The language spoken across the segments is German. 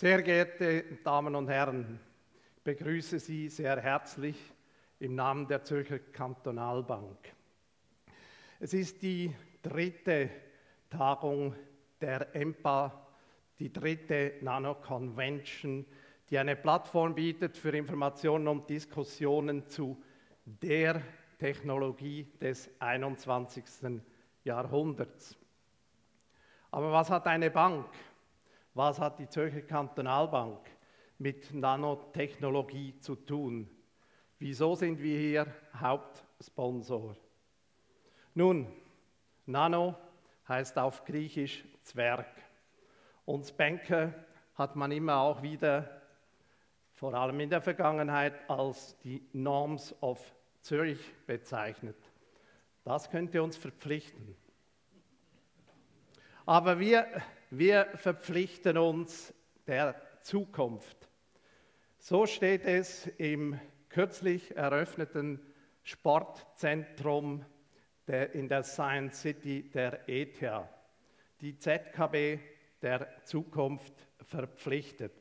Sehr geehrte Damen und Herren, ich begrüße Sie sehr herzlich im Namen der Zürcher Kantonalbank. Es ist die dritte Tagung der EMPA, die dritte Nano Convention, die eine Plattform bietet für Informationen und Diskussionen zu der Technologie des 21. Jahrhunderts. Aber was hat eine Bank? Was hat die Zürcher Kantonalbank mit Nanotechnologie zu tun? Wieso sind wir hier Hauptsponsor? Nun, Nano heißt auf Griechisch Zwerg. Uns Banker hat man immer auch wieder, vor allem in der Vergangenheit, als die Norms of Zürich bezeichnet. Das könnte uns verpflichten. Aber wir, wir verpflichten uns der Zukunft. So steht es im kürzlich eröffneten Sportzentrum in der Science City der ETH. Die ZKB der Zukunft verpflichtet.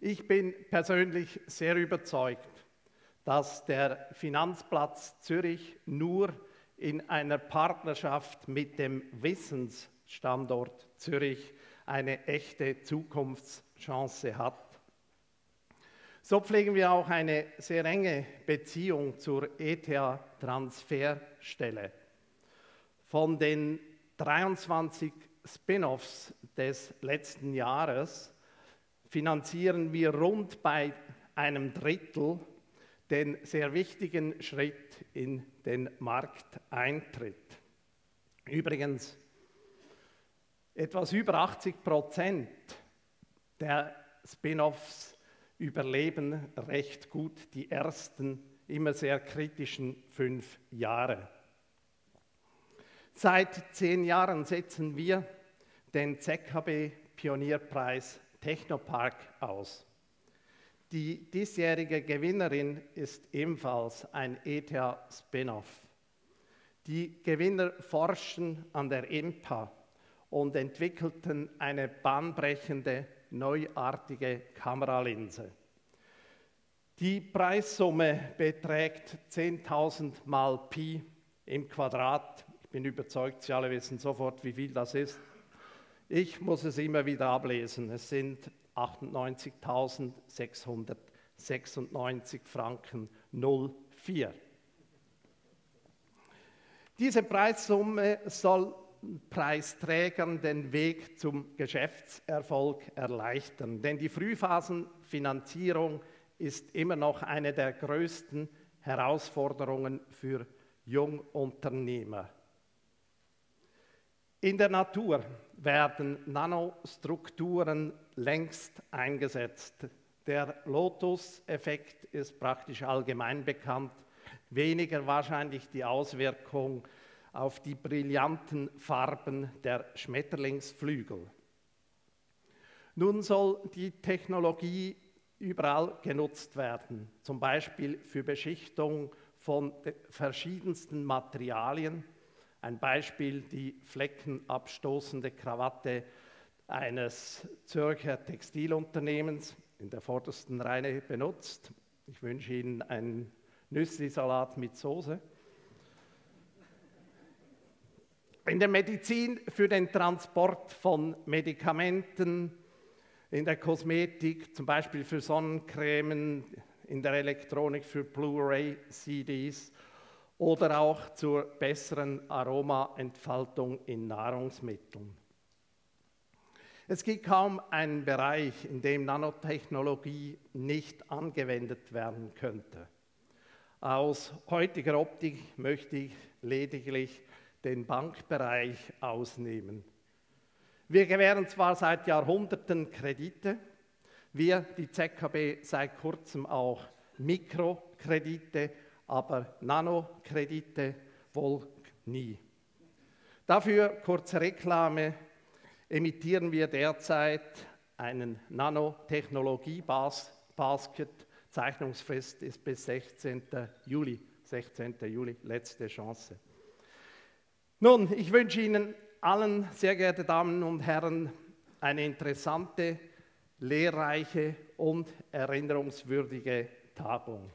Ich bin persönlich sehr überzeugt, dass der Finanzplatz Zürich nur in einer Partnerschaft mit dem Wissensstandort Zürich eine echte Zukunftschance hat. So pflegen wir auch eine sehr enge Beziehung zur ETH-Transferstelle. Von den 23 Spin-offs des letzten Jahres finanzieren wir rund bei einem Drittel den sehr wichtigen Schritt in den Markteintritt. Übrigens, etwas über 80 Prozent der Spin-offs überleben recht gut die ersten, immer sehr kritischen fünf Jahre. Seit zehn Jahren setzen wir den ZKB Pionierpreis Technopark aus. Die diesjährige Gewinnerin ist ebenfalls ein ETH-Spin-off. Die Gewinner forschen an der EMPA und entwickelten eine bahnbrechende, neuartige Kameralinse. Die Preissumme beträgt 10.000 mal Pi im Quadrat. Ich bin überzeugt, Sie alle wissen sofort, wie viel das ist. Ich muss es immer wieder ablesen. Es sind 98.696 Franken 04. Diese Preissumme soll Preisträgern den Weg zum Geschäftserfolg erleichtern, denn die Frühphasenfinanzierung ist immer noch eine der größten Herausforderungen für Jungunternehmer. In der Natur werden Nanostrukturen längst eingesetzt. Der Lotus-Effekt ist praktisch allgemein bekannt, weniger wahrscheinlich die Auswirkung auf die brillanten Farben der Schmetterlingsflügel. Nun soll die Technologie überall genutzt werden, zum Beispiel für Beschichtung von verschiedensten Materialien, ein Beispiel die fleckenabstoßende Krawatte eines Zürcher Textilunternehmens in der vordersten Reihe benutzt. Ich wünsche Ihnen einen Nüssli-Salat mit Soße. In der Medizin für den Transport von Medikamenten, in der Kosmetik, zum Beispiel für Sonnencremen, in der Elektronik für Blu-ray-CDs oder auch zur besseren Aromaentfaltung in Nahrungsmitteln. Es gibt kaum einen Bereich, in dem Nanotechnologie nicht angewendet werden könnte. Aus heutiger Optik möchte ich lediglich den Bankbereich ausnehmen. Wir gewähren zwar seit Jahrhunderten Kredite, wir, die ZKB, seit kurzem auch Mikrokredite aber Nanokredite wohl nie. Dafür, kurze Reklame, emittieren wir derzeit einen Nanotechnologie-Basket. Zeichnungsfrist ist bis 16. Juli. 16. Juli, letzte Chance. Nun, ich wünsche Ihnen allen, sehr geehrte Damen und Herren, eine interessante lehrreiche und erinnerungswürdige Tagung.